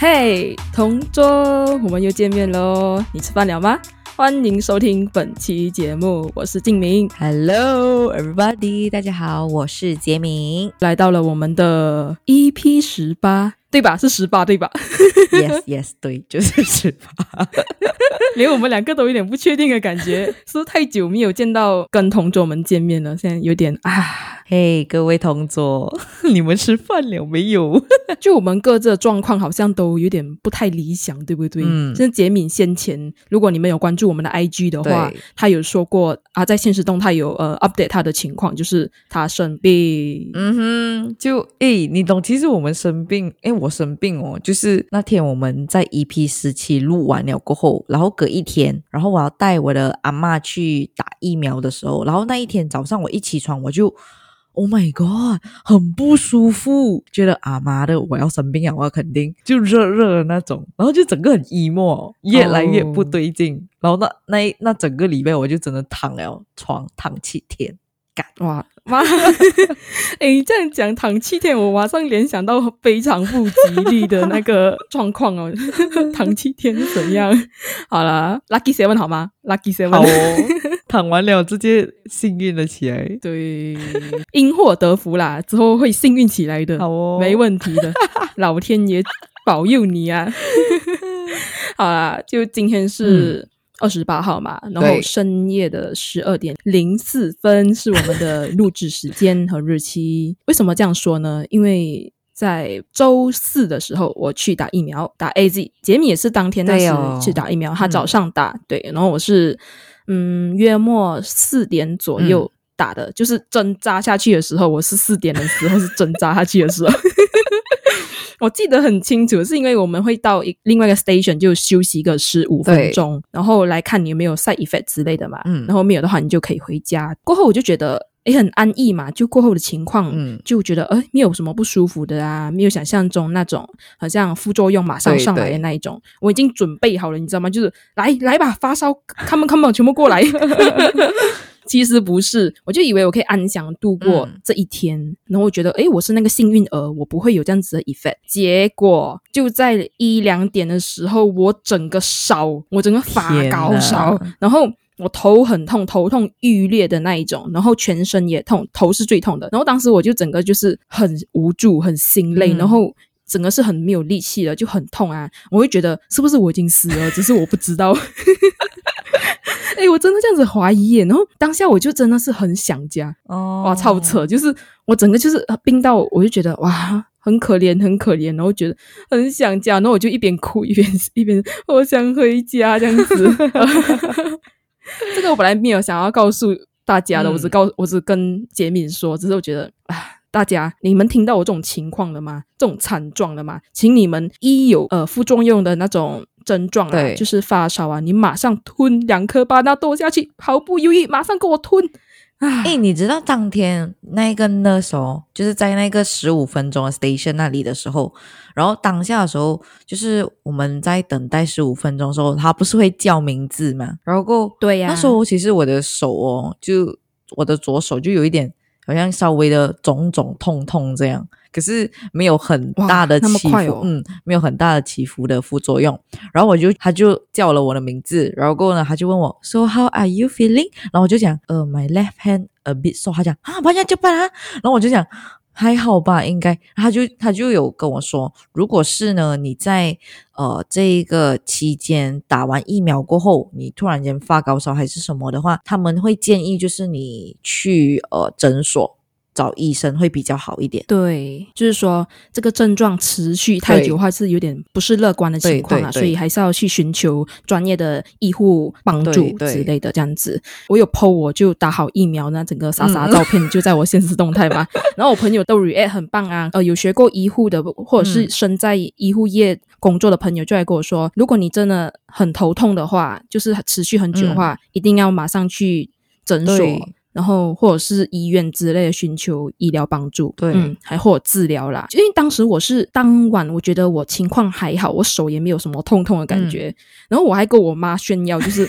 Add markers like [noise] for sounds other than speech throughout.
嘿，同桌，我们又见面喽！你吃饭了吗？欢迎收听本期节目，我是静明。Hello, everybody！大家好，我是杰明。来到了我们的 EP 十八，对吧？是十八对吧？yes, yes，[laughs] 对，就是十八。[laughs] 连我们两个都有点不确定的感觉，是不是太久没有见到跟同桌们见面了？现在有点啊。嘿，各位同桌，[laughs] 你们吃饭了没有？就我们各自的状况好像都有点不太理想，对不对？嗯像杰敏先前，如果你们有关注我们的 IG 的话对，他有说过啊，在现实动态有呃 update 他的情况，就是他生病。嗯哼，就诶，你懂？其实我们生病，诶，我生病哦，就是那天我们在 EP 十七录完了过后，然后隔一天，然后我要带我的阿嬷去打疫苗的时候，然后那一天早上我一起床我就。Oh my god，很不舒服，觉得啊妈的，我要生病了，我要肯定就热热的那种，然后就整个很 emo，越来越不对劲。然后那那那整个礼拜我就只能躺了床躺七天，干哇妈！[laughs] 哎，这样讲躺七天，我马上联想到非常不吉利的那个状况哦。[laughs] 躺七天是怎样？好了，Lucky Seven 好吗？Lucky Seven 好哦，躺完了直接幸运了起来。[laughs] 对，因祸得福啦，之后会幸运起来的，好哦没问题的，老天爷保佑你啊！好啦，就今天是二十八号嘛，然后深夜的十二点零四分是我们的 [laughs] 录制时间和日期。为什么这样说呢？因为在周四的时候，我去打疫苗，打 A Z。杰米也是当天那时去打疫苗，他嗯早上打，对，然后我是嗯约莫四点左右打的，就是针扎下去的时候，我是四点的时候是针扎下去的时候。[laughs] 我记得很清楚，是因为我们会到一另外一个 station 就休息个十五分钟，然后来看你有没有 side effect 之类的嘛。嗯然后没有的话，你就可以回家。过后我就觉得。也很安逸嘛，就过后的情况，嗯就觉得哎，没有什么不舒服的啊，没有想象中那种好像副作用马上上来的那一种。我已经准备好了，你知道吗？就是来来吧，发烧，come on come on，全部过来。[laughs] 其实不是，我就以为我可以安详度过嗯这一天，然后我觉得，哎，我是那个幸运儿，我不会有这样子的 effect。结果就在一两点的时候，我整个烧，我整个发高烧，然后我头很痛，头痛欲裂的那一种，然后全身也痛，头是最痛的。然后当时我就整个就是很无助、很心累，嗯然后。整个是很没有力气的，就很痛啊！我会觉得是不是我已经死了，只是我不知道。[laughs] 哎、我真的这样子怀疑耶。然后当下我就真的是很想家，哦哇，超扯！就是我整个就是呃冰到，我就觉得哇，很可怜，很可怜，然后觉得很想家，然后我就一边哭一边 [laughs] 一边我想回家这样子。[laughs] 这个我本来没有想要告诉大家的，嗯我只告我只跟杰敏说，只是我觉得啊。大家，你们听到我这种情况了吗？这种惨状了吗？请你们一有呃副作用的那种症状啊，对就是发烧啊，你马上吞两颗巴纳豆下去，毫不犹豫，马上给我吞。啊，哎，你知道当天那个 nurse 哦，就是在那个十五分钟的 station 那里的时候，然后当下的时候，就是我们在等待十五分钟的时候，他不是会叫名字嘛？然后过对呀那时候其实我的手哦，就我的左手就有一点好像稍微的肿肿痛痛这样，可是没有很大的起伏，嗯，没有很大的起伏的副作用。然后我就他就叫了我的名字，然后过后呢，他就问我，So how are you feeling？然后我就讲，呃，my left hand a bit sore。他讲啊，不要就办啊。然后我就讲还好吧，应该。他就他就有跟我说，如果是呢，你在呃这一个期间打完疫苗过后，你突然间发高烧还是什么的话，他们会建议就是你去呃诊所找医生会比较好一点。对，就是说这个症状持续太久的话，是有点不是乐观的情况啊，对对对所以还是要去寻求专业的医护帮助之类的这样子。我有 PO 我就打好疫苗那整个傻傻嗯照片就在我现实动态嘛，[laughs] 然后我朋友都 react 很棒啊，呃，有学过医护的或者是嗯身在医护业工作的朋友就来跟我说，如果你真的很头痛的话，就是持续很久的话，一定要马上去诊所。对然后或者是医院之类的寻求医疗帮助，对嗯，还或者治疗啦。因为当时我是当晚，我觉得我情况还好，我手也没有什么痛痛的感觉，然后我还跟我妈炫耀，就是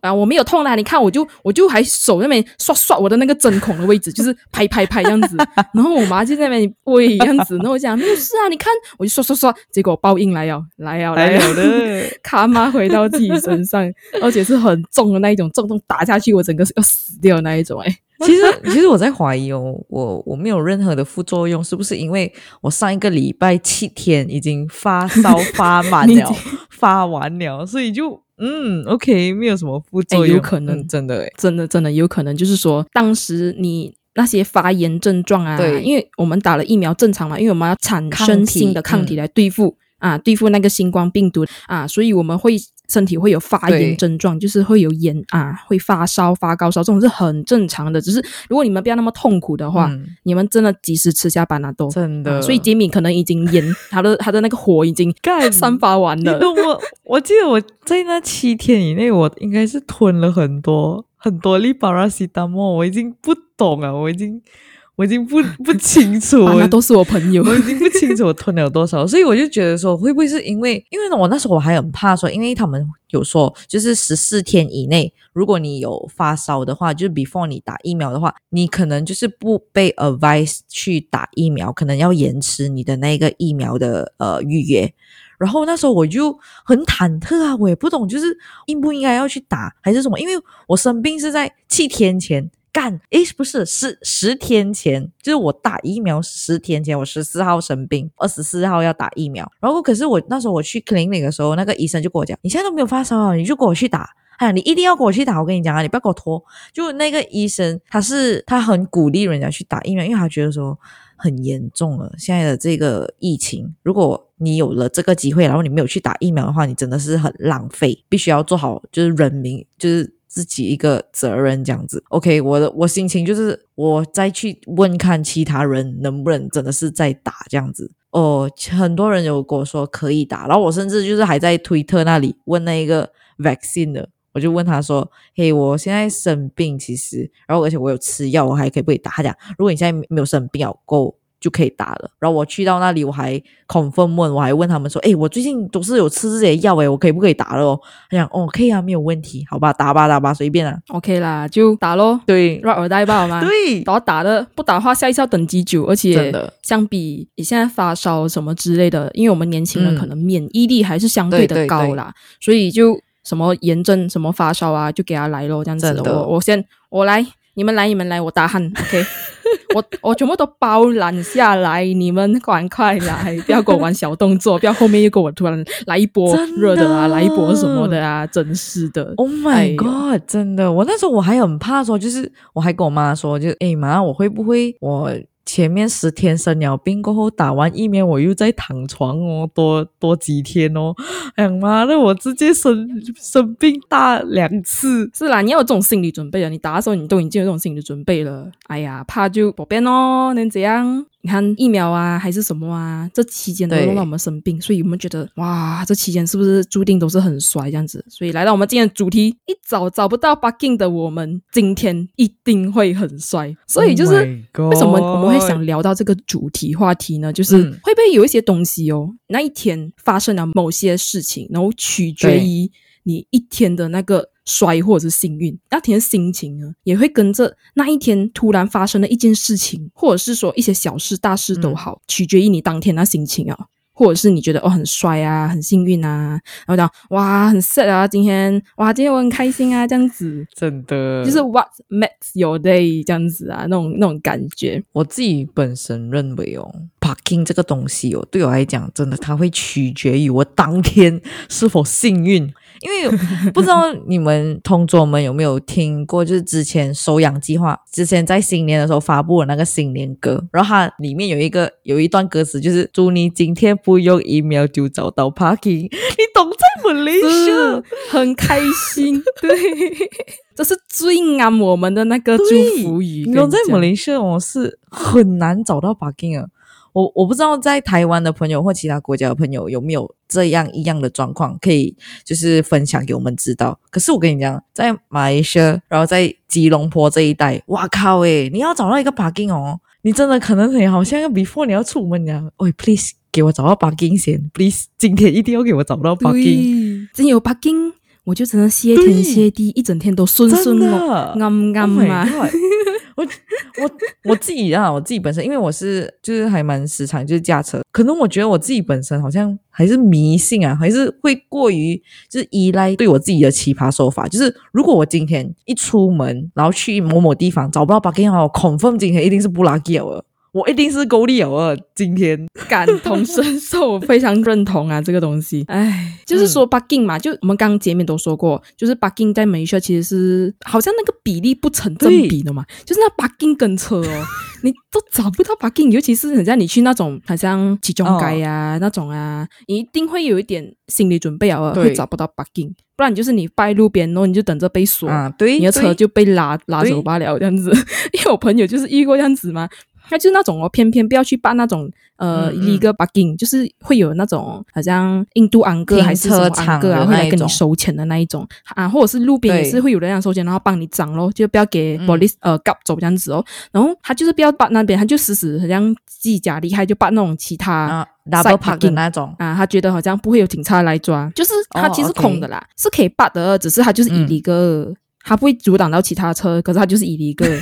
啊，我没有痛啦，你看我就我就还手那边刷刷我的那个针孔的位置，就是拍拍拍这样子。[laughs] 然后我妈就在那边喂这样子，然后我讲没有事啊，你看我就刷刷刷，结果报应来了，来了来了的，[laughs] 卡妈回到自己身上，而且是很重的那一种，重重打下去，我整个是要死掉的那一种，哎。其实，其实我在怀疑哦，我我没有任何的副作用，是不是因为我上一个礼拜七天已经发烧 [laughs] 发满了，发完了，所以就嗯，OK，没有什么副作用，有可能真的，真的真的有可能，就是说当时你那些发炎症状啊，对，因为我们打了疫苗正常嘛，因为我们要产生新的抗体来对付啊，对付那个新冠病毒啊，所以我们会。身体会有发炎症状，就是会有炎啊，会发烧、发高烧，这种是很正常的。只是如果你们不要那么痛苦的话，你们真的及时吃下班纳多，真的。所以杰米可能已经炎，[laughs] 他的他的那个火已经散发完了。我我记得我在那七天以内，我应该是吞了很多很多利巴拉西达莫，我已经不懂了，我已经。我已经不 [laughs] 不清楚，那都是我朋友。我已经不清楚我吞了多少，所以我就觉得说，会不会是因为，因为呢，我那时候我还很怕说，因为他们有说，就是十四天以内，如果你有发烧的话，就是 before 你打疫苗的话，你可能就是不被 advise 去打疫苗，可能要延迟你的那个疫苗的呃预约。然后那时候我就很忐忑啊，我也不懂，就是应不应该要去打还是什么，因为我生病是在七天前。干诶，不是十十天前，就是我打疫苗十天前，我十四号生病，二十四号要打疫苗。然后可是我那时候我去 clinic 的时候，那个医生就跟我讲：“你现在都没有发烧啊，你就跟我去打。哎，你一定要跟我去打。我跟你讲啊，你不要给我拖。”就那个医生，他是他很鼓励人家去打疫苗，因为他觉得说很严重了，现在的这个疫情，如果你有了这个机会，然后你没有去打疫苗的话，你真的是很浪费。必须要做好，就是人民，就是。自己一个责任这样子，OK，我的我心情就是我再去问看其他人能不能真的是在打这样子哦，很多人有跟我说可以打，然后我甚至就是还在推特那里问那一个 vaccine 的，我就问他说，嘿，我现在生病其实，然后而且我有吃药，我还可以不可以打？他讲，如果你现在没有生病，够。就可以打了。然后我去到那里，我还 confirm 问，我还问他们说：“哎，我最近都是有吃这些药，哎，我可以不可以打了？”哦，他讲：“哦，可以啊，没有问题，好吧，打吧，打吧，随便啊，OK 啦，就打咯。对，让耳带吧，好吗？对，然后打的不打的话，下一次要等几久？而且真的，相比你现在发烧什么之类的，因为我们年轻人可能免疫力还是相对的高啦，所以就什么炎症、什么发烧啊，就给他来咯，这样子的。我我先我来。你们来，你们来，我打喊，OK，[laughs] 我我全部都包揽下来，你们赶快来，不要跟我玩小动作，不要后面又跟我突然来一波热的啊，来一波什么的啊，[laughs] 真是的，Oh my God，真的，我那时候我还很怕说，就是我还跟我妈说，就哎妈，我会不会我。前面十天生了病过后打完疫苗，我又在躺床哦，多多几天哦。哎呀妈那，我直接生生病大两次。是啦，你要有这种心理准备啊！你打的时候你都已经有这种心理准备了。哎呀，怕就不变哦，能怎样？你看疫苗啊，还是什么啊？这期间都弄到我们生病，所以我们觉得哇，这期间是不是注定都是很衰这样子？所以来到我们今天的主题，一早找不到 bugging 的我们，今天一定会很衰。所以就是为什么我们会想聊到这个主题话题呢？就是会不会有一些东西哦，那一天发生了某些事情，然后取决于你一天的那个。衰或者是幸运，那天心情呢，也会跟着那一天突然发生的一件事情，或者是说一些小事大事都好，取决于你当天的心情啊，或者是你觉得哦很帅啊，很幸运啊，然后讲哇很 sad 啊，今天哇今天我很开心啊，这样子，真的就是 What makes your day 这样子啊，那种那种感觉。我自己本身认为哦，parking 这个东西哦，对我来讲，真的它会取决于我当天是否幸运。因为不知道你们同桌们有没有听过，就是之前收养计划之前在新年的时候发布了那个新年歌，然后它里面有一个有一段歌词，就是祝你今天不用一秒就找到 parking，你懂在马来西亚很开心，对，[laughs] 这是最安我们的那个祝福语。你懂在马来西亚我是很难找到 parking 啊。我我不知道在台湾的朋友或其他国家的朋友有没有这样一样的状况，可以就是分享给我们知道。可是我跟你讲，在马来西亚，然后在吉隆坡这一带，哇靠诶，你要找到一个 parking 哦，你真的可能很好像要 before 你要出门呀，喂，please 给我找到 parking 先，please 今天一定要给我找到 parking，真有 parking。我就只能谢天谢地，一整天都顺顺哦，啱啱啊！[laughs] 我我我自己啊，我自己本身，因为我是就是还蛮时常就是驾车，可能我觉得我自己本身好像还是迷信啊，还是会过于就是依赖对我自己的奇葩说法，就是如果我今天一出门，然后去某某地方找不到 parking 我 confirm 今天一定是不拉 k 了。我一定是够力哦！啊，今天感同身受，我非常认同啊，这个东西。[laughs] 哎，就是说 bugging 嘛，就我们刚刚前面都说过，就是 bugging 在美学其实是好像那个比例不成正比的嘛，就是那 bugging 跟车哦，[laughs] 你都找不到 bugging，尤其是很像你去那种好像集中街呀那种啊，你一定会有一点心理准备啊，会找不到 bugging，不然就是你摆路边，然后你就等着被锁啊，对，你的车就被拉拉走罢了这样子。[laughs] 因为我朋友就是遇过这样子嘛。他就是那种哦，偏偏不要去办那种呃一个 bugging，就是会有那种好像印度安哥还是什么安哥啊，会来跟你收钱的那一种。啊，或者是路边也是会有人这样收钱，然后帮你涨咯，就不要给 police 呃 g 走这样子哦。然后他就是不要办那边，他就死死好像自己家厉害，就办那种其他 double parking 那种。啊，他觉得好像不会有警察来抓，就是他其实空的啦，是可以办的，只是他就是以一个他不会阻挡到其他车，可是他就是以一个。[laughs]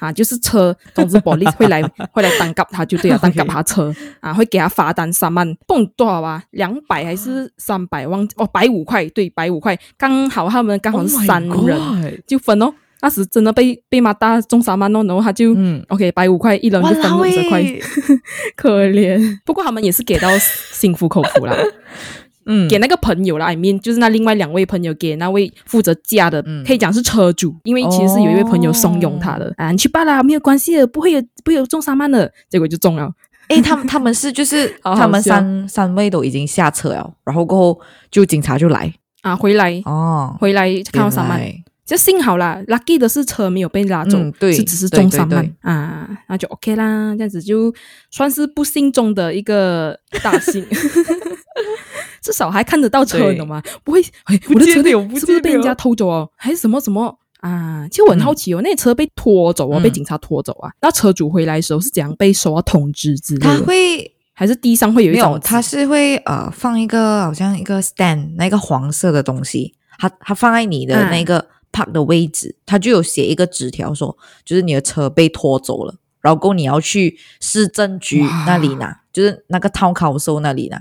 啊，就是车，总之保利会来 [laughs] 会来单夹他，就对啊，单夹他车啊，会给他罚单三万，蹦多少啊？两百还是三百？忘哦，百五块，对，百五块，刚好他们刚好是三人，就分哦。那时真的被被骂大中三万哦，然后他就嗯，OK，百五块一人就分五十块，[laughs] 可怜。不过他们也是给到心服口服了。[laughs] 嗯，给那个朋友啦，I mean，就是那另外两位朋友给那位负责驾的，可以讲是车主，因为其实是有一位朋友怂恿他的。啊，你去办啦，没有关系的，不会有不会有中三万的，结果就中了。诶，他们他们是就是 [laughs] 他们三三位都已经下车了，然后过后就警察就来。啊，回来。哦，回来看到三万，就幸好啦，lucky 的是车没有被拉走，对，是只是中三万啊，那就 OK 啦，这样子就算是不幸中的一个大幸。[laughs] 至少还看得到车懂吗？不会，我的车是不是被人家偷走哦？还是什么什么啊？其实我很好奇哦，那车被拖走啊，被警察拖走啊？那车主回来的时候是怎样被收到通知之类的？他会还是地上会有一种？他是会呃放一个好像一个 stand 那个黄色的东西，他他放在你的那个 park 的位置，他就有写一个纸条说，就是你的车被拖走了，然后你要去市政局那里拿，就是那个 town council 那里拿。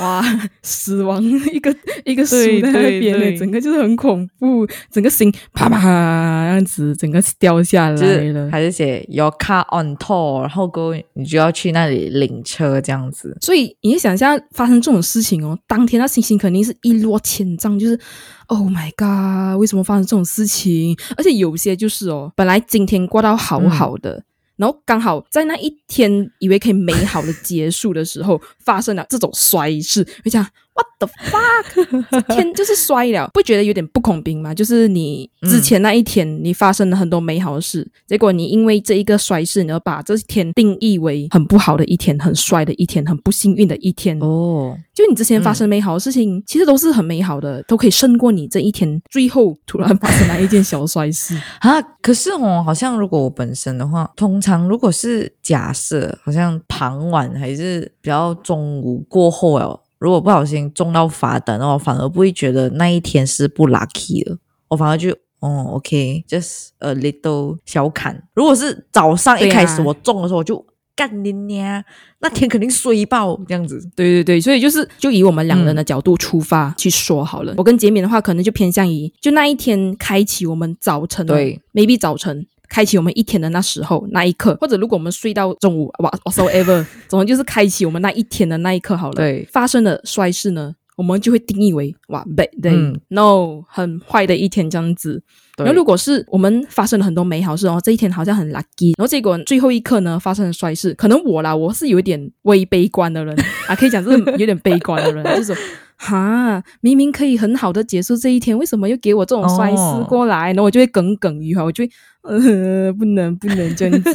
哇，死亡一个一个树在那边嘞，整个就是很恐怖，整个心啪啪这样子，整个掉下来了。还是写 Your car on toll，然后过你就要去那里领车这样子。所以你想一下，发生这种事情哦，当天那心情肯定是一落千丈，就是 Oh my God，为什么发生这种事情？而且有些就是哦，本来今天过到好好的。然后刚好在那一天以为可以美好的结束的时候，发生了这种衰事，就讲。What the fuck！天就是衰了，不觉得有点不公平吗？就是你之前那一天，你发生了很多美好的事，结果你因为这一个衰事，你要把这天定义为很不好的一天，很衰的一天，很不幸运的一天哦。就你之前发生美好的事情，其实都是很美好的，都可以胜过你这一天最后突然发生了一件小衰事 [laughs] 啊。可是哦，好像如果我本身的话，通常如果是假设，好像傍晚还是比较中午过后哦。如果不小心中到罚单，我反而不会觉得那一天是不 lucky 的，我反而就哦，OK，just a little 小坎。如果是早上一开始我中的时候，我就干你娘，那天肯定衰爆这样子。对对对，所以就是就以我们两人的角度出发去说好了。我跟杰敏的话，可能就偏向于就那一天开启我们早晨，对，maybe 早晨。开启我们一天的那时候那一刻，或者如果我们睡到中午，哇，whatsoever，[laughs] 总之就是开启我们那一天的那一刻好了。对，发生的衰事呢，我们就会定义为哇，bad day，no，很坏的一天这样子。然后如果是我们发生了很多美好事哦，这一天好像很 lucky，然后结果最后一刻呢发生了衰事，可能我啦，我是有一点微悲观的人 [laughs] 啊，可以讲是有点悲观的人，[laughs] 就是哈，明明可以很好的结束这一天，为什么又给我这种衰事过来？然后我就会耿耿于怀，我就会。呃，不能不能这样子。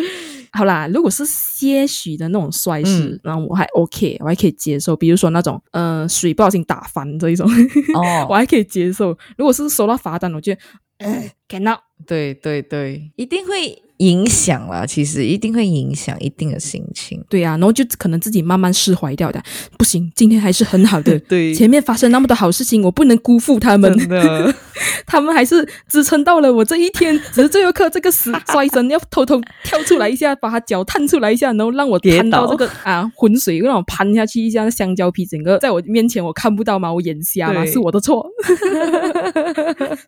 [laughs] 好啦，如果是些许的那种摔事，然后我还 OK，我还可以接受。比如说那种，呃，水不小心打翻这一种，哦，[laughs] 我还可以接受。如果是收到罚单，我觉得，[laughs] cannot。对对对，一定会影响啦。其实一定会影响一定的心情。对呀、然后就可能自己慢慢释怀掉的。不行，今天还是很好的。[laughs] 对前面发生那么多好事情，我不能辜负他们。[laughs] 他们还是支撑到了我这一天。只是最后一刻，这个死衰神要偷偷跳出来一下，把他脚探出来一下，然后让我看到这个啊浑水，让我攀下去一下，香蕉皮整个在我面前我看不到嘛，我眼瞎嘛，是我的错，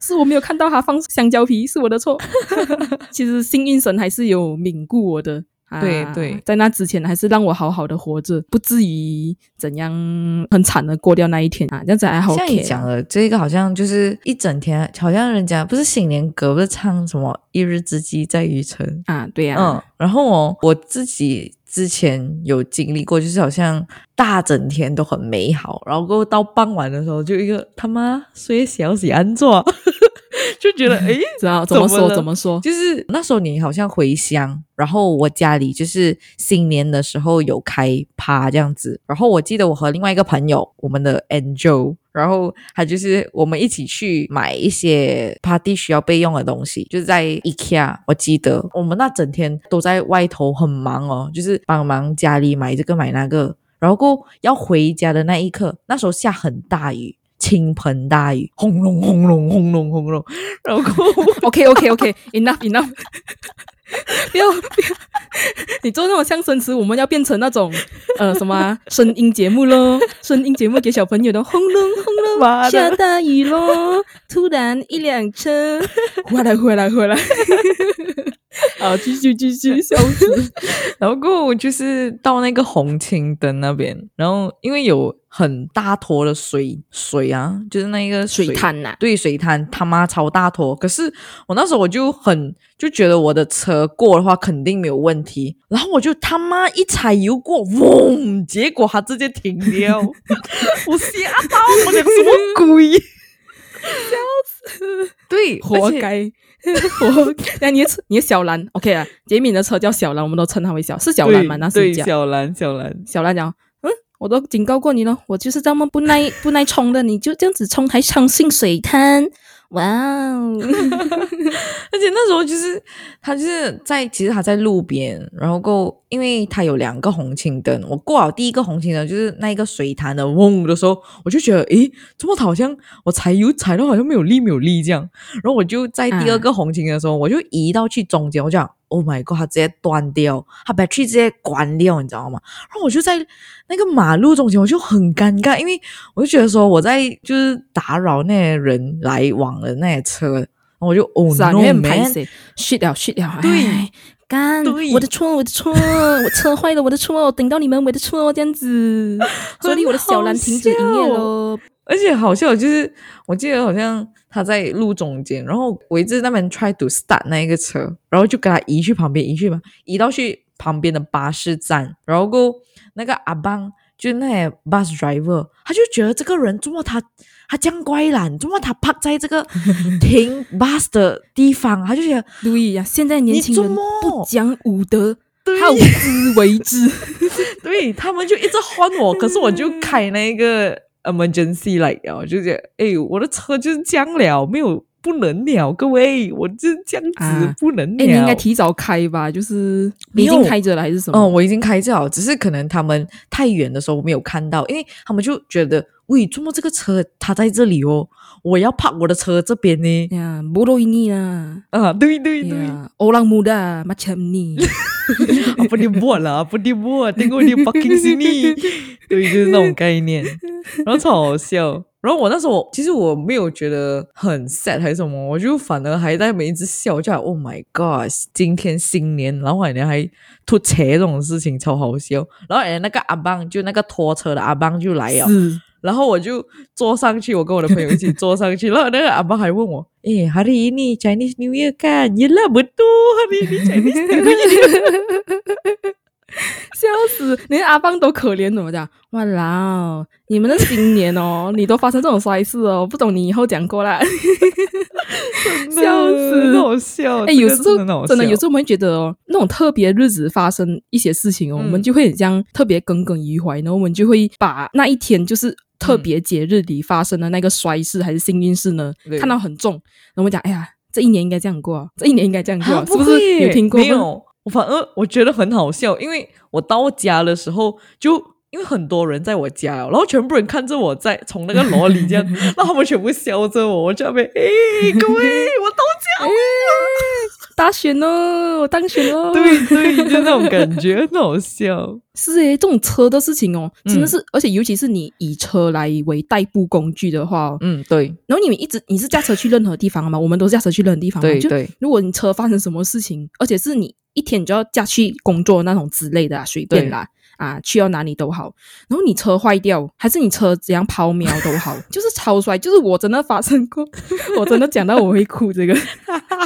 是我没有看到他放香蕉皮，是我的错。[laughs] 其实幸运神还是有敏顾我的。啊对对在那之前还是让我好好的活着，不至于怎样很惨的过掉那一天啊，这样子还好。像你讲的这个，好像就是一整天，好像人家不是新年歌，不是唱什么“一日之计在于晨啊，对”，呀、嗯，然后哦，我自己之前有经历过，就是好像大整天都很美好，然后过后到傍晚的时候，就一个他妈睡小喜安坐，[laughs] 就觉得 [laughs] 诶。知道怎么说怎么了怎么说？就是那时候你好像回乡，然后我家里就是新年的时候有开趴这样子，然后我记得我和另外一个朋友，我们的 Angel，然后他就是我们一起去买一些 party 需要备用的东西，就是在 IKEA，我记得我们那整天都在外头很忙哦，就是帮忙家里买这个买那个，然后过后要回家的那一刻，那时候下很大雨。倾盆大雨，轰隆轰隆轰隆轰隆，然后 [laughs] 过 OK OK OK，enough [laughs] enough，[laughs] 不要不要，你做那种相声词，我们要变成那种呃什么、啊、声音节目咯，声音节目给小朋友的，轰隆轰隆，下大雨咯，突然一辆车，回来回来回来，好，继续继续，笑死，然后过后就是到那个红青灯那边，然后因为有很大坨的水水啊，就是那个水滩呐、对水滩他妈超大坨，可是我那时候我就很就觉得我的车过的话肯定没有问题，然后我就他妈一踩油过，嗡，结果它直接停掉，[laughs] 我吓到，我讲什么鬼？笑死！对，活该，[laughs] 活该。那你的车，你的小兰，OK 啊？杰敏的车叫小兰，我们都称它为小，是小兰吗？那是小兰，小兰。小兰讲，嗯，我都警告过你了，我就是这么不耐 [laughs] 不耐冲的，你就这样子冲还相信水滩？哇哦！[laughs] 而且那时候就是他就是在，其实他在路边，然后过，因为他有两个红青灯，我过好第一个红青灯，就是那一个水潭的嗡的时候，我就觉得，诶，怎么好像我踩油踩到好像没有力没有力这样，然后我就在第二个红青灯的时候，我就移到去中间，我就讲，Oh my god，它直接断掉，它 battery 直接关掉，你知道吗？然后我就在那个马路中间，我就很尴尬，因为我就觉得说我在就是打扰那些人来往的那些车，然后我就哦是啊，no 你很拍 man，谁？shit 了，shit 了，对哎干对，我的错，我的错，我车坏了，我的错，我顶到你们，我的错，这样子，[laughs] 所以我的小蓝停止营业喽。而且好笑，就是我记得好像他在路中间，然后我一直那边 try to start 那一个车，然后就给他移去旁边，移去吧，移到去旁边的巴士站，然后过那个阿邦就那些 bus driver，他就觉得这个人怎么他他这样怪懒，怎么他趴在这个停 [laughs] bus 的地方，他就觉得路易呀，现在年轻人不讲武德，对好自为之。对 [laughs] 他们就一直换我，可是我就开那个 emergency 来啊，就觉得哎，我的车就是这样了，没有不能了，各位，我就是这样子、啊不能了。哎，你应该提早开吧？就是你已经开着了还是什么？嗯，我已经开着了，只是可能他们太远的时候我没有看到，因为他们就觉得，喂，怎么这个车它在这里哦？我要泊我的车这边呢？呀，bodoh ini lah. 啊，对对对，Ya, orang muda macam ni. [laughs] apa dia buat lah? Apa dia buat? Tengok dia parking [laughs] sini. 对就是那种概念然后超好笑然后我那时候其实我没有觉得很 sad 还是什么我就反而还在那边一直笑就 Oh my god 今天新年然后还还拖车这种事情超好笑。然后哎那个阿邦就那个拖车的阿邦就来了。是然后我就坐上去，我跟我的朋友一起坐上去，然后那个阿爸还问我：“诶 hari ini Chinese New Year kan? Yelah betul hari ini Chinese New Year。[laughs] 笑死，连阿邦都可怜，怎么讲？哇啦，你们的新年哦，你都发生这种衰事哦，不懂你以后讲过啦。笑死好笑！哎、这个有时候真的有笑时候我们会觉得哦，那种特别日子发生一些事情哦，嗯我们就会很像特别耿耿于怀，然后我们就会把那一天就是特别节日里发生的那个衰事还是幸运事呢，对看到很重，然后我们讲，哎呀。这一年应该这样过啊，这一年应该这样过啊，啊是不是有听过？没有，我反而我觉得很好笑，因为我到家的时候就。因为很多人在我家，然后全部人看着我在从那个楼里这样，[laughs] 然后他们全部笑着我，我就在那边，哎，各位，[laughs] 我到家了，大选哦，我当选了。对对，就那种感觉，很好笑。[laughs] 是诶，这种车的事情哦，真的嗯是，而且尤其是你以车来为代步工具的话、哦，嗯，对然后你们一直你是驾车去任何地方嘛，我们都是驾车去任何地方对对，如果你车发生什么事情，而且是你一天你就要驾去工作那种之类的啊，随便啦。啊，去到哪里都好，然后你车坏掉，还是你车怎样抛锚都好，就是超帅，就是我真的发生过，我真的讲到我会哭这个。[laughs]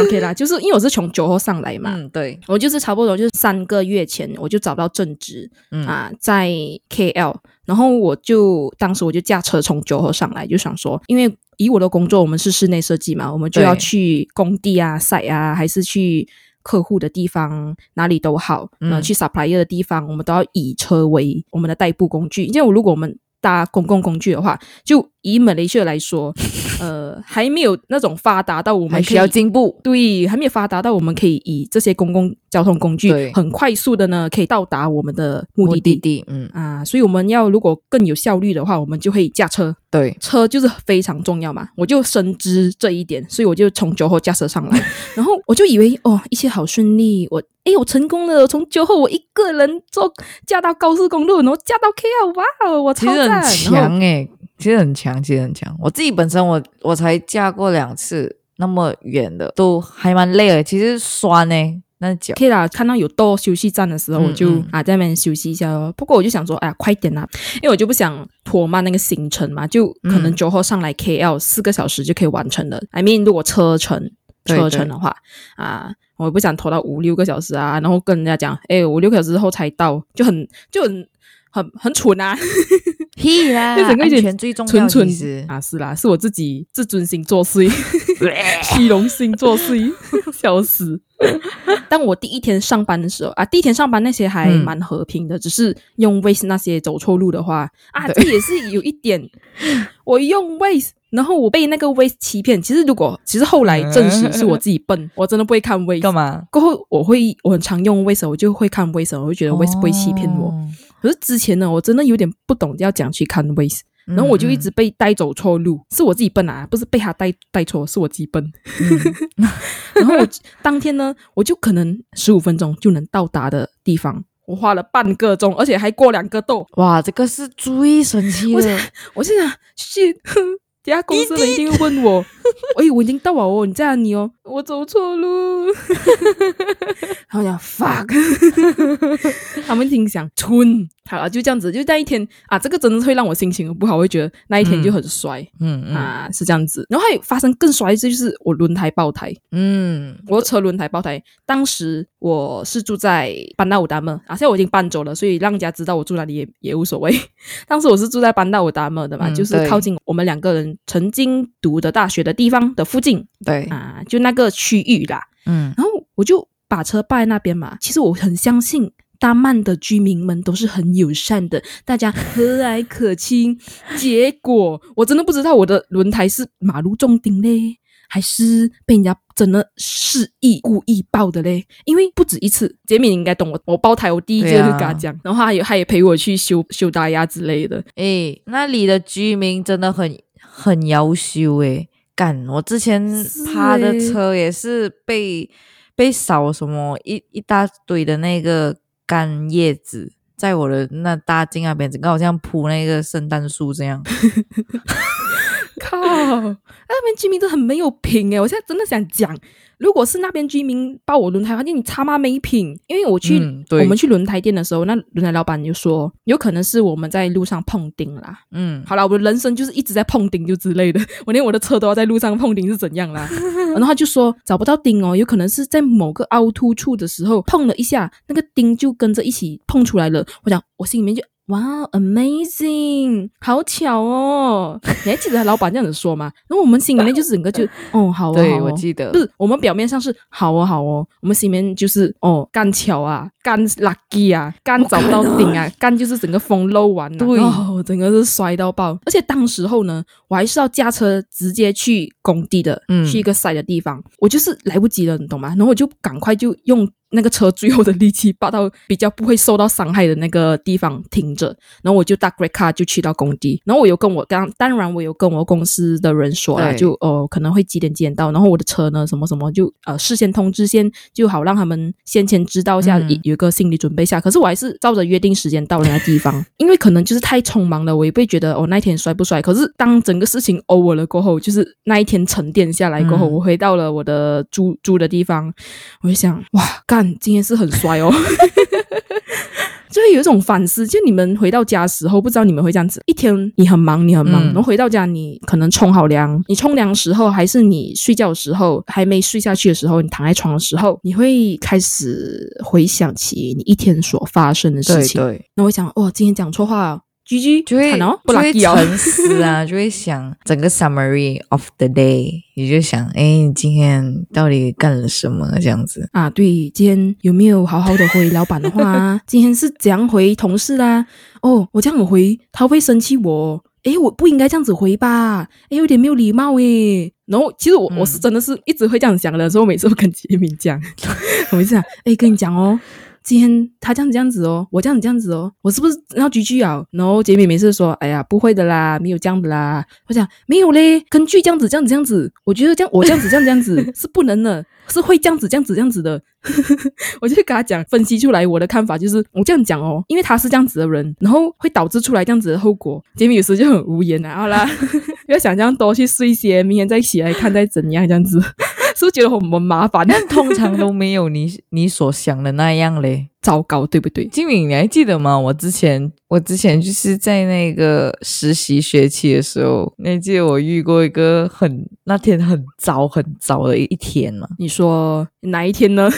OK 啦，就是因为我是从九号上来嘛，嗯，对，我就是差不多就是三个月前我就找到正职，嗯。啊，在 KL，然后我就当时我就驾车从九河上来，就想说，因为以我的工作，我们是室内设计嘛，我们就要去工地啊、site 啊，还是去客户的地方，哪里都好，呃，嗯去 supplier 的地方，我们都要以车为我们的代步工具。因为如果我们搭公共工具的话，就以马来西亚来说，[laughs] 呃，还没有那种发达到我们需要进步。对，还没有发达到我们可以以这些公共交通工具对很快速的呢，可以到达我们的目目的地。的地，嗯，啊，所以我们要如果更有效率的话，我们就会驾车，对，车就是非常重要嘛。我就深知这一点，所以我就从酒后驾车上来，然后我就以为哦，一切好顺利，我诶，我成功了，从酒后我一个人坐驾到高速公路，然后驾到 KL，哇哦，我其实很超赞，强诶、其实很强，其实很强。我自己本身我我才驾过两次那么远的，都还蛮累的。其实酸呢、那脚。OK 啦，看到有到休息站的时候，嗯我就、嗯啊在那边休息一下哦。不过我就想说，哎呀，快点啦，因为我就不想拖慢那个行程嘛，就可能嗯九号上来 KL 四个小时就可以完成了。I mean，如果车程对车程的话啊，我不想拖到五六个小时啊，然后跟人家讲，哎，五六个小时后才到，就很就很很很蠢啊，[laughs] 屁啦，就整个安全最重要。蠢蠢，啊，是啦，是我自己自尊心作祟，[laughs] 虚荣心作祟，笑死。[laughs] 但我第一天上班的时候啊，第一天上班那些还嗯蛮和平的，只是用 Waze 那些走错路的话啊，这也是有一点，我用 Waze，然后我被那个 Waze 欺骗。其实如果其实后来证实是我自己笨，我真的不会看 Waze。干嘛？过后我会我很常用 Waze，我就会看 Waze，我就觉得 Waze 不会欺骗我。哦可是之前呢，我真的有点不懂要讲去看 Waze，然后我就一直被带走错路，是我自己笨啊，不是被他带带错，是我自己笨。[laughs] 然后我当天呢，我就可能十五分钟就能到达的地方，我花了半个钟，而且还过两个洞。哇，这个是最神奇的。我现在，shit，等下公司人一定会问我，[laughs] 哎，我已经到了哦，你在哪里哦？我走错路。然后我讲 fuck，[laughs] 他们心想蠢。好了，就这样子，就那一天啊，这个真的会让我心情很不好，我会觉得那一天就很衰、嗯嗯啊，是这样子。然后还有发生更衰的事，就是我轮胎爆胎。嗯，我的车轮胎爆胎，当时我是住在班纳武达门啊，现在我已经搬走了，所以让人家知道我住哪里也也无所谓。[laughs] 当时我是住在班纳武达门的嘛，嗯就是靠近我们两个人曾经读的大学的地方的附近对，啊，就那个区域啦。嗯然后我就把车摆在那边嘛。其实我很相信。大曼的居民们都是很友善的，大家和蔼可亲。结果我真的不知道我的轮胎是马路中钉嘞，还是被人家真的示意故意爆的嘞？因为不止一次，杰米你应该懂我，我爆胎我第一件就跟他讲，然后他也他也陪我去修修大牙之类的。诶，那里的居民真的很很优秀诶。干，我之前是趴的车也是被被扫什么一一大堆的那个干叶子，在我的那大镜那边，整个好像铺那个圣诞树这样。[laughs] 靠，那边居民都很没有品诶！我现在真的想讲，如果是那边居民爆我轮胎，发现你他妈没品。因为我去、我们去轮胎店的时候，那轮胎老板就说，有可能是我们在路上碰钉啦。嗯，好了，我的人生就是一直在碰钉，就之类的。[laughs] 我连我的车都要在路上碰钉是怎样啦？[laughs] 然后他就说找不到钉哦，有可能是在某个凹凸处的时候碰了一下，那个钉就跟着一起碰出来了。我讲，我心里面就哇，amazing，好巧哦！你还记得老板这样子说吗？[laughs] 然后我们心里面就是整个就，哦，好哦，对好哦我记得不是我们表面上是好哦，好哦，我们心里面就是哦，干巧啊，干 lucky 啊，干找不到顶啊，干就是整个风漏完了，对哦，整个是摔到爆。而且当时候呢，我还是要驾车直接去工地的，嗯去一个晒的地方，我就是来不及了，你懂吗？然后我就赶快就用。那个车最后的力气扒到比较不会受到伤害的那个地方停着，然后我就搭 Great Car 就去到工地，然后我有跟我刚当然我有跟我公司的人说了，就哦可能会几点几点到，然后我的车呢什么什么就呃事先通知先就好让他们先前知道一下，嗯有有一个心理准备下。可是我还是照着约定时间到了那个地方，[laughs] 因为可能就是太匆忙了，我也不会觉得哦那一天摔不摔。可是当整个事情 over 了过后，就是那一天沉淀下来过后，嗯我回到了我的住住的地方，我就想哇干今天是很衰哦。[laughs] 就会有一种反思，就你们回到家的时候，不知道你们会这样子，一天你很忙，你很忙，嗯然后回到家你可能冲好凉，你冲凉的时候，还是你睡觉的时候，还没睡下去的时候，你躺在床的时候，你会开始回想起你一天所发生的事情。对对，那我想，哇，今天讲错话居居就会就会。沉思啊，[laughs] 就会想整个 summary of the day，你就想，哎，你今天到底干了什么这样子？啊，对，今天有没有好好的回老板的话啊？[laughs] 今天是怎样回同事啦？哦，我这样回，他会生气我。哎，我不应该这样子回吧？哎，有点没有礼貌哎。然后其实我、嗯我是真的是一直会这样想的，所以我每次都跟杰明讲，[laughs] 我每次讲，诶，跟你讲哦。今天他这样子这样子哦，我这样子这样子哦，我是不是要居居啊？然后杰米每次说：“哎呀，不会的啦，没有这样的啦。”我讲没有嘞，根据这样子这样子这样子，我觉得这样我这样子这样这样子是不能的，是会这样子这样子这样子的。[laughs] 我就跟他讲，分析出来我的看法就是，我这样讲哦，因为他是这样子的人，然后会导致出来这样子的后果。杰米有时就很无言啊，好啦，[laughs] 要想这样多，去睡一些，明天再起来看再怎样这样子，[laughs] 是不是觉得很很麻烦？但通常都没有你你所想的那样嘞。糟糕，对不对？金敏，你还记得吗？我之前我之前就是在那个实习学期的时候，你还记得我遇过一个很那天很糟很糟的一天吗？你说哪一天呢？[laughs]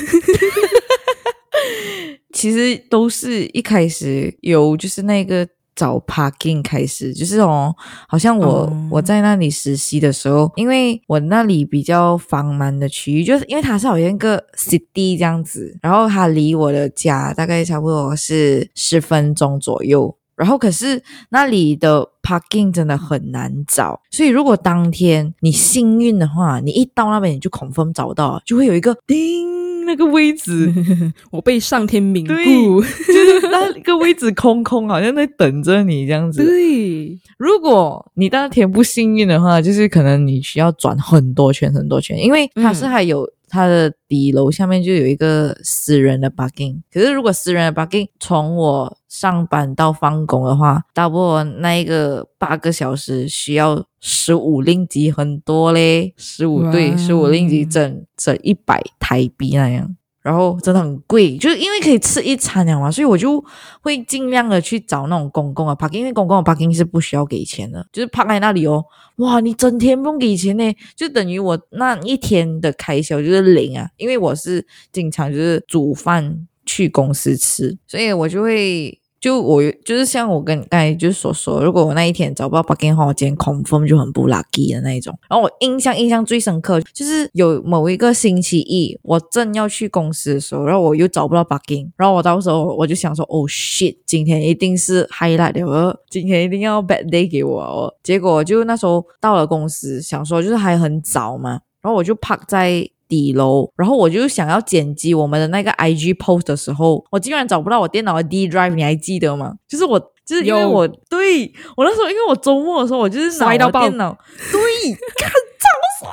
其实都是一开始有就是那个找 parking 开始，就是哦，好像我、哦我在那里实习的时候，因为我那里比较繁忙的区域，就是因为它是好像一个 city 这样子，然后它离我的家大概差不多是十分钟左右。然后可是那里的 parking 真的很难找，所以如果当天你幸运的话，你一到那边你就 confirm 找到，就会有一个叮那个位置，[laughs] 我被上天冥对顾。就是那个位置空空，好像在等着你这样子。对，如果你当天不幸运的话，就是可能你需要转很多圈很多圈，因为它是嗯还有它的底楼下面就有一个私人的 parking。可是如果私人的 parking 从我上班到放工的话，大不多那一个八个小时需要十五令吉，很多嘞，十五对，十五令吉整整一百台币那样。然后真的很贵，就是因为可以吃一餐了嘛，所以我就会尽量的去找那种公共的 parking，因为公共的 parking 是不需要给钱的，就是趴在那里哦，哇，你整天不用给钱呢，就等于我那一天的开销就是零啊，因为我是经常就是煮饭去公司吃，所以我就会。就我就是像我跟你刚才就是所说，如果我那一天找不到 parking 的话，我今天 confirm 就很不 lucky 的那一种。然后我印象印象最深刻就是有某一个星期一，我正要去公司的时候，然后我又找不到 parking，然后我到时候我就想说，，Oh shit，今天一定是 highlight 的，我今天一定要 bad day 给我。结果就那时候到了公司，想说就是还很早嘛，然后我就趴在。底楼，然后我就想要剪辑我们的那个 IG post 的时候，我竟然找不到我电脑的 D drive，你还记得吗？就是我，就是因为我对我那时候，因为我周末的时候，我就是拿到电脑，对，[laughs] 看超衰，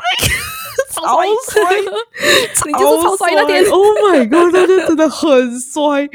超衰，[laughs] 你就是超衰那天。Oh my god，那就真的很衰。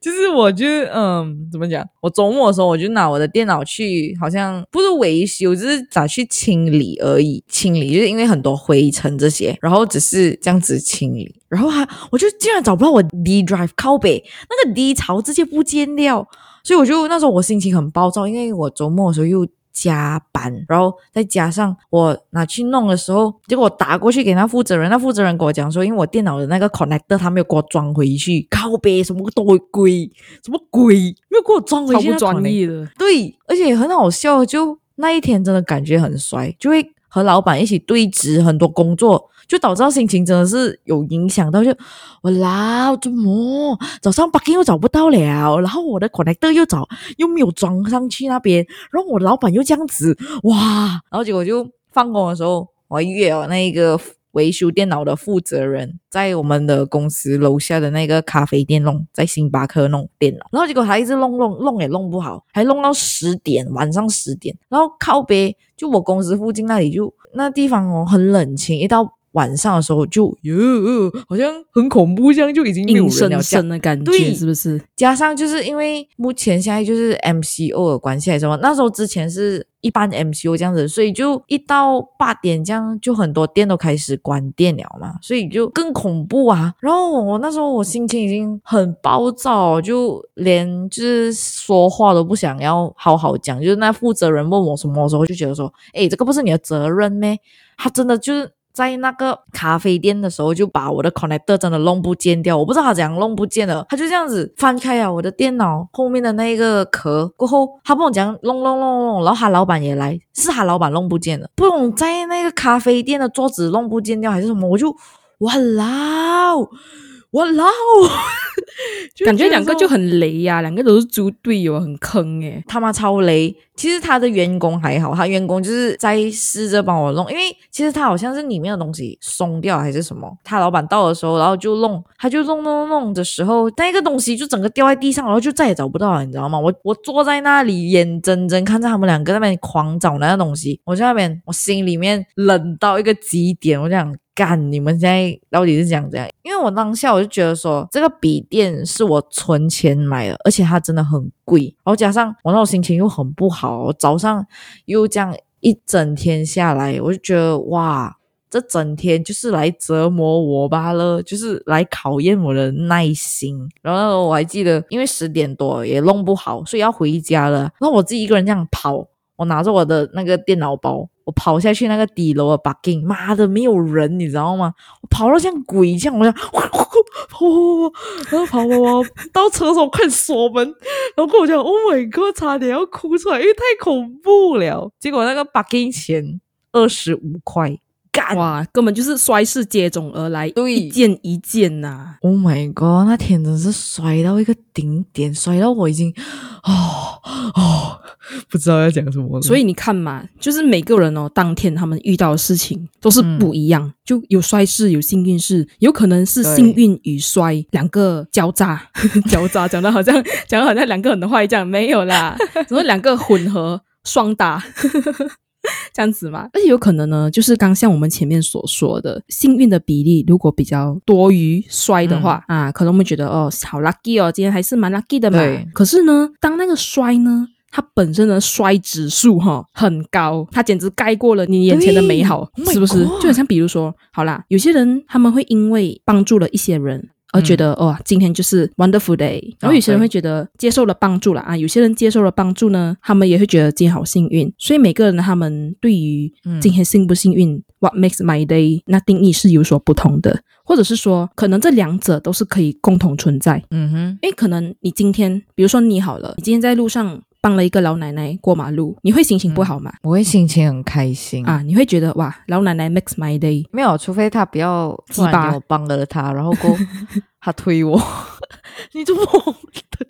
就是我就嗯，怎么讲？我周末的时候，我就拿我的电脑去，好像不是维修，就是咋去清理而已。清理就是因为很多灰尘这些，然后只是这样子清理。然后还，我就竟然找不到我 D drive 靠北那个 D 槽直接不见掉，所以我就那时候我心情很暴躁，因为我周末的时候又。加班，然后再加上我拿去弄的时候，结果我打过去给那负责人，那负责人跟我讲说，因为我电脑的那个 connector 他没有给我装回去，靠背什么都鬼，什么鬼没有给我装回去，超不专业的。对，而且很好笑，就那一天真的感觉很衰，就会和老板一起对峙很多工作。就导致心情真的是有影响到，就我老怎么早上 b 又找不到了，然后我的 connector 又找又没有装上去那边，然后我老板又这样子，哇！然后结果就放工的时候，我约了那个维修电脑的负责人，在我们的公司楼下的那个咖啡店弄，在星巴克弄电脑，然后结果他一直弄弄弄也弄不好，还弄到十点，晚上十点，然后靠边就我公司附近那里就那地方哦，很冷清，一到。晚上的时候就哟，好像很恐怖，这样就已经阴森森的感觉，是不是？加上就是因为目前现在就是 MCO 的关系，还是什么？那时候之前是一般 MCO 这样子，所以就一到八点这样，就很多店都开始关店了嘛，所以就更恐怖啊。然后我那时候我心情已经很暴躁，就连就是说话都不想要好好讲。就是那负责人问我什么的时候，就觉得说，哎，这个不是你的责任咩？他真的就是。在那个咖啡店的时候，就把我的 connector 真的弄不见掉，我不知道他怎样弄不见了，他就这样子翻开啊我的电脑后面的那个壳，过后他帮我讲弄弄弄弄，然后他老板也来，是他老板弄不见了，不懂在那个咖啡店的桌子弄不见掉还是什么，我就哇啦。我老，感觉两个就很雷呀，两个都是猪队友，很坑诶，他妈超雷。其实他的员工还好，他员工就是在试着帮我弄，因为其实他好像是里面的东西松掉还是什么。他老板到的时候，然后就弄，他就弄弄弄的时候，那个东西就整个掉在地上，然后就再也找不到了，你知道吗？我我坐在那里，眼睁睁看着他们两个那边狂找那个东西，我在那边，我心里面冷到一个极点，我想。干！你们现在到底是想怎样？因为我当下我就觉得说，这个笔电是我存钱买的，而且它真的很贵，然后加上我那种心情又很不好，早上又这样一整天下来，我就觉得哇，这整天就是来折磨我罢了，就是来考验我的耐心。然后我还记得，因为十点多也弄不好，所以要回家了。然后我自己一个人这样跑，我拿着我的那个电脑包。我跑下去那个底楼的 b u g g 妈的没有人，你知道吗？我跑到像鬼一样，我想跑跑跑，然后跑跑跑到厕所快锁门，然后跟我讲，Oh my god，差点要哭出来，因为太恐怖了。结果那个 b u g g 钱二十五块，干哇，根本就是摔势接踵而来，对，一件一件呐。Oh my god，那天真是摔到一个顶点，摔到我已经，[gasps] 哦哦。不知道要讲什么，所以你看嘛，就是每个人哦，当天他们遇到的事情都是不一样，就有衰事，有幸运事，有可能是幸运与衰两个交杂，[laughs] 交杂讲的好像讲的好像两个很坏这样，没有啦，[laughs] 只是两个混合双打 [laughs] 这样子嘛。而且有可能呢，就是刚像我们前面所说的，幸运的比例如果比较多于衰的话啊，可能我们觉得哦，好 lucky 哦，今天还是蛮 lucky 的嘛。可是呢，当那个衰呢？它本身的衰指数哈很高，它简直盖过了你眼前的美好，是不是？就很像比如说，好啦，有些人他们会因为帮助了一些人而觉得哦，今天就是 wonderful day，然后有些人会觉得接受了帮助了啊，有些人接受了帮助呢，他们也会觉得今天好幸运。所以每个人他们对于今天幸不幸运，what makes my day，那定义是有所不同的，或者是说，可能这两者都是可以共同存在。嗯哼，因为可能你今天，比如说你好了，你今天在路上。帮了一个老奶奶过马路，你会心情不好吗？我会心情很开心啊！你会觉得哇，老奶奶 makes my day。没有，除非他不要鸡巴，我帮了他，然后过他推我，[laughs] 你怎么？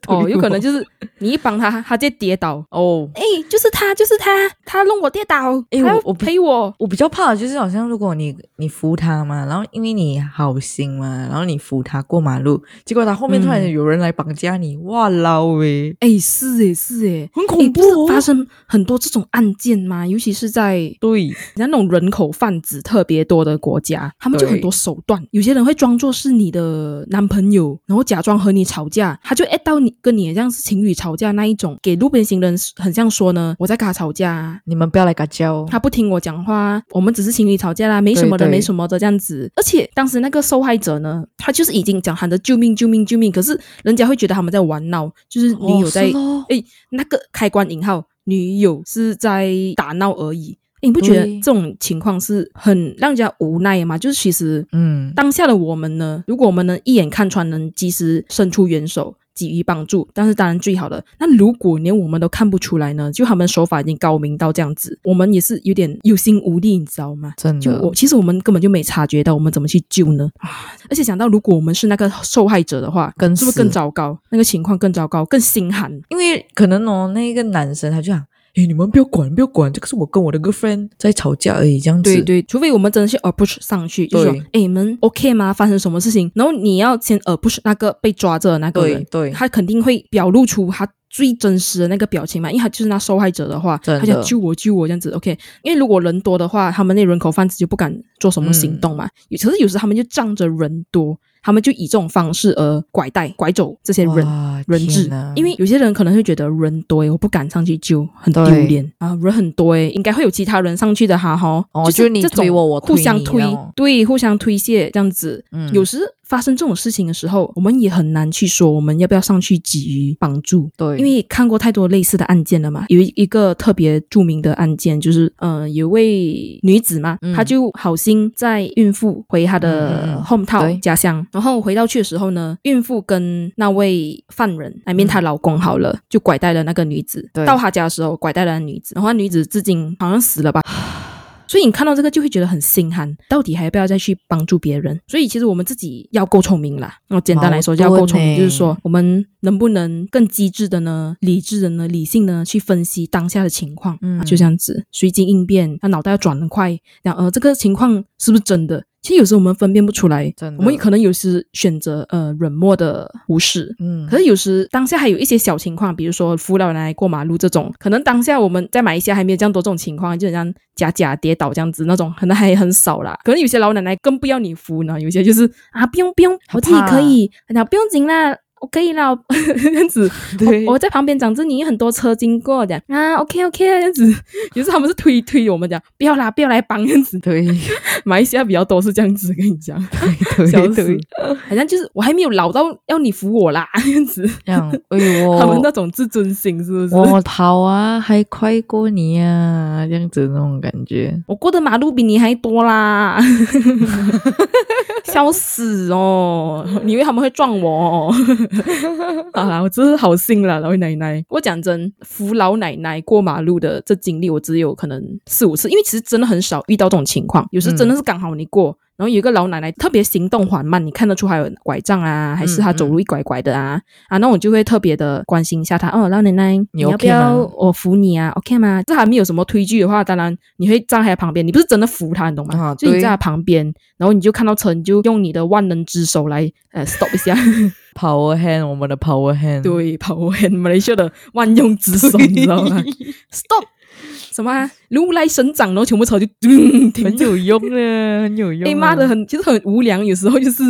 哦，有可能就是你一帮他，他就跌倒哦。哎，就是他，就是他，他弄我跌倒。哎，我我陪我，我比较怕的就是好像如果你你扶他嘛，然后因为你好心嘛，然后你扶他过马路，结果他后面突然有人来绑架你，哇老诶，哎是哎是哎，很恐怖哦。发生很多这种案件嘛，尤其是在对那种人口贩子特别多的国家，他们就很多手段。有些人会装作是你的男朋友，然后假装和你吵架，他就哎到你。跟你这样是情侣吵架那一种，给路边行人很像说呢，我在跟他吵架，你们不要来干交。他不听我讲话，我们只是情侣吵架啦，没什么的，没什么的这样子。而且当时那个受害者呢，他就是已经讲喊着救命救命救命，可是人家会觉得他们在玩闹，就是女友在哎那个开关引号。女友是在打闹而已。诶你不觉得对这种情况是很让人家无奈吗？就是其实嗯，当下的我们呢，如果我们能一眼看穿，能及时伸出援手。给予帮助，但是当然最好的。那如果连我们都看不出来呢？就他们手法已经高明到这样子，我们也是有点有心无力，你知道吗？真的就我，其实我们根本就没察觉到，我们怎么去救呢？啊！而且想到如果我们是那个受害者的话，更死是不是更糟糕？那个情况更糟糕，更心寒。因为可能哦，那个男生他就想，诶，你们不要管，不要管，这个是我跟我的 girlfriend 在吵架而已，这样子。对对，除非我们真的是 approach 上去，就说对，哎，你们 OK 吗？发生什么事情？然后你要先 approach 那个被抓着的那个人，对对他肯定会表露出他最真实的那个表情嘛，因为他就是那受害者的话，他想救我救我这样子，OK。因为如果人多的话，他们那人口贩子就不敢做什么行动嘛。有可是有时他们就仗着人多，他们就以这种方式而拐带、拐走这些人。人质，因为有些人可能会觉得人多诶，我不敢上去救，很丢脸啊！人很多诶，应该会有其他人上去的哈哈。哦就就是你这种推我我推互相推你，对，互相推卸这样子。嗯有时发生这种事情的时候，我们也很难去说我们要不要上去给予帮助。对，因为看过太多类似的案件了嘛，有一一个特别著名的案件，就是呃，有位女子嘛，嗯。她就好心在孕妇回她嗯嗯的嗯。home town 对。家乡，然后回到去的时候呢，孕妇跟那位犯人，I mean 她老公好了，就拐带了那个女子，嗯对。到她家的时候拐带了那女子，然后那女子至今好像死了吧。所以你看到这个就会觉得很心寒，到底还要不要再去帮助别人？所以其实我们自己要够聪明啦。那简单来说，就要够聪明，就是说我们能不能更机智的呢、理智的呢、理性的呢去分析当下的情况，嗯啊就这样子随机应变，那脑袋要转得快，然后呃这个情况是不是真的？其实有时候我们分辨不出来，真我们可能有时选择呃冷漠的忽视，嗯可是有时当下还有一些小情况，比如说扶老奶奶过马路这种，可能当下我们在马来西亚还没有这样多这种情况，就很像假假跌倒这样子那种，可能还很少啦。可能有些老奶奶更不要你扶呢，有些就是啊不用不用，我自己可以，那不用紧啦。我可以啦，这样子，[laughs] 对我我在旁边讲着你，很多车经过的啊，OK OK 这样子，[laughs] 有时候他们是推推我们讲，不要啦，不要来帮这样子。对 [laughs] 马来西亚比较多是这样子，跟你讲，对笑对死，好像就是我还没有老到要你扶我啦，这样子。这样，哎呦，他们那种自尊心是不是？我跑啊，还快过你啊，这样子那种感觉。我过的马路比你还多啦，笑死哦！你以为他们会撞我、哦？[laughs] 好啦，我真是好心了，老奶奶。我讲真，扶老奶奶过马路的这经历，我只有可能四五次，因为其实真的很少遇到这种情况。有时真的是刚好你过。然后有一个老奶奶特别行动缓慢，你看得出还有拐杖啊，还是她走路一拐拐的啊、啊，那我就会特别的关心一下她。哦，老奶奶，你要不要吗我扶你啊？OK 吗？这还没有什么推拒的话，当然你会站在她旁边，你不是真的扶她，你懂吗？啊对就你在她旁边，然后你就看到车，你就用你的万能之手来呃 stop 一下。Power hand，我们的 Power hand，对，，Power hand，马来西亚的万用之手，你知道吗？stop。什么、啊、如来神掌，然后全部抄就嗯 [laughs] 停住。很有用的，很有用。哎妈的，，很其实很无良，有时候就是，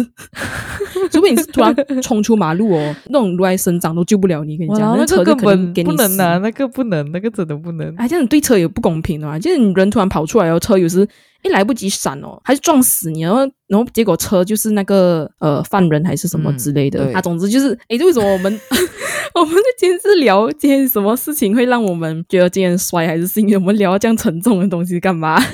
除非你是突然冲出马路哦，[laughs] 那种如来神掌都救不了你。跟你讲，那车根本不能啊，那个不能，那个真的不能。哎，这样对车也不公平啊！就是你人突然跑出来，然后车有时一来不及闪哦，还是撞死你，然后然后结果车就是那个呃犯人还是什么之类的、嗯啊。总之就是，哎，为什么我们 [laughs] 我们今天是聊今天什么事情会让我们觉得今天衰还是幸运？我们聊这样沉重的东西干嘛？[laughs]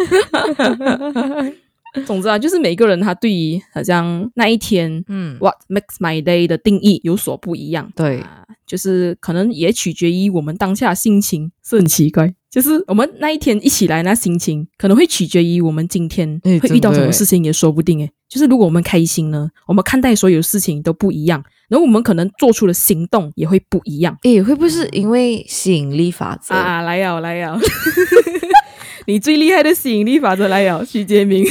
[laughs] 总之啊，就是每个人他对于好像那一天嗯，What makes my day 的定义有所不一样。对啊就是可能也取决于我们当下心情，是很奇怪。就是我们那一天一起来，那心情可能会取决于我们今天哎会遇到什么事情，也说不定。诶，就是如果我们开心呢，我们看待所有事情都不一样，然后我们可能做出的行动也会不一样。诶，会不会是因为吸引力法则？啊，来呀来呀！[laughs] 你最厉害的吸引力法则来呀，徐杰明。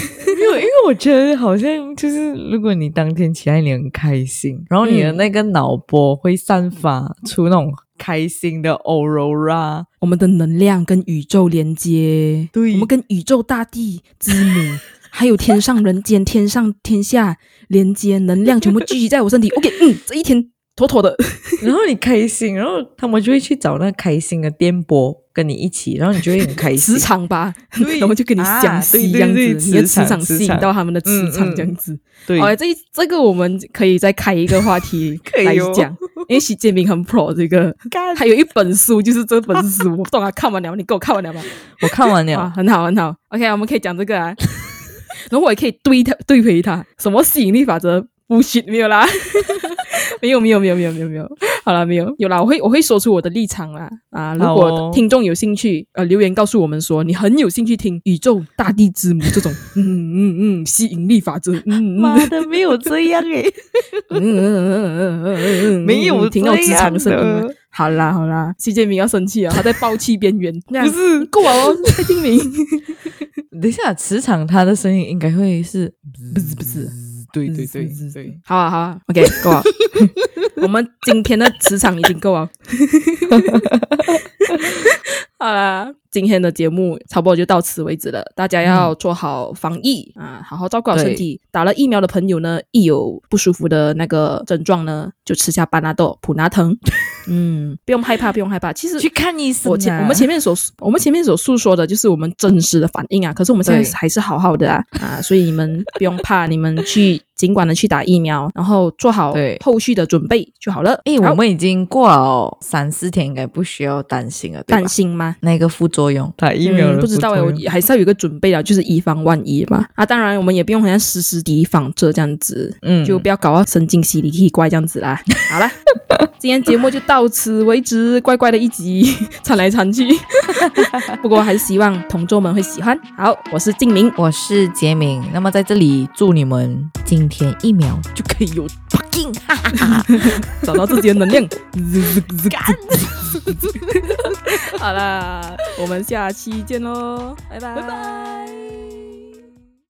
没有，因为我觉得好像就是，如果你当天起来你很开心，然后你的嗯那个脑波会散发出那种开心的 aurora，我们的能量跟宇宙连接，对我们跟宇宙大地之母，还有天上人间、天上天下连接，能量全部聚集在我身体。OK，嗯，这一天妥妥的。[laughs] 然后你开心，然后他们就会去找那开心的电波跟你一起，然后你就会很开心磁。场吧，对然后就跟你啊相吸对这样子，你的磁磁场场吸引到他们的磁嗯场嗯这样子。对，好，这一这个我们可以再开一个话题可以哦来讲，[laughs] 因为习近平很 pro 这个，还有一本书就是这本书，我不懂啊，看完了吗？你给我看完了吗？我看完啊，了，很好很好，OK，我们可以讲这个啊，[laughs] 然后我也可以对他对回他，什么吸引力法则不行没有啦，[laughs] 没有没有没有没有没有没有，好了没有有啦，我会我会说出我的立场啦啊，如果听众有兴趣，呃，留言告诉我们说你很有兴趣听宇宙大地之母这种，[laughs] 嗯嗯嗯，吸引力法则，嗯嗯妈的，没有这样诶，嗯嗯嗯嗯嗯嗯，没有听到职场声音。好啦好啦，习近平要生气啊，他在爆气边缘。不不是够了哦，蔡敬明。等一下，磁场他的声音应该会是，不是不是，对对对对，好啊好啊，OK [laughs] 够了。[laughs] 我们今天的磁场已经够了。[laughs] 好啦，今天的节目差不多就到此为止了。大家要做好防疫、啊，好好照顾好身体。打了疫苗的朋友呢，一有不舒服的那个症状呢，就吃下巴拿豆、普拿疼。嗯，不用害怕，不用害怕。其实去看医生啊。我前我们前面所我们前面所诉说的就是我们真实的反应啊，可是我们现在还是好好的啊啊，所以你们不用怕，你们去尽管的去打疫苗，然后做好对后续的准备就好了。诶，我们已经过了三四天，应该不需要担心了，担心吗？那个副作用，打疫苗嗯、不知道诶，我还是要有一个准备啊，就是以防万一嘛。啊，当然我们也不用好像时时提防着这样子，嗯就不要搞到神经兮里奇怪这样子啦。[laughs] 好了，今天节目就到此为止，怪怪的一集，[laughs] 掺来掺去。[laughs] 不过还是希望同桌们会喜欢。好，我是静明，我是杰明，那么在这里祝你们今天一秒就可以有 fucking 哈哈哈，找到自己的能量。[laughs] 好啦，我们下期见喽，拜拜。拜拜。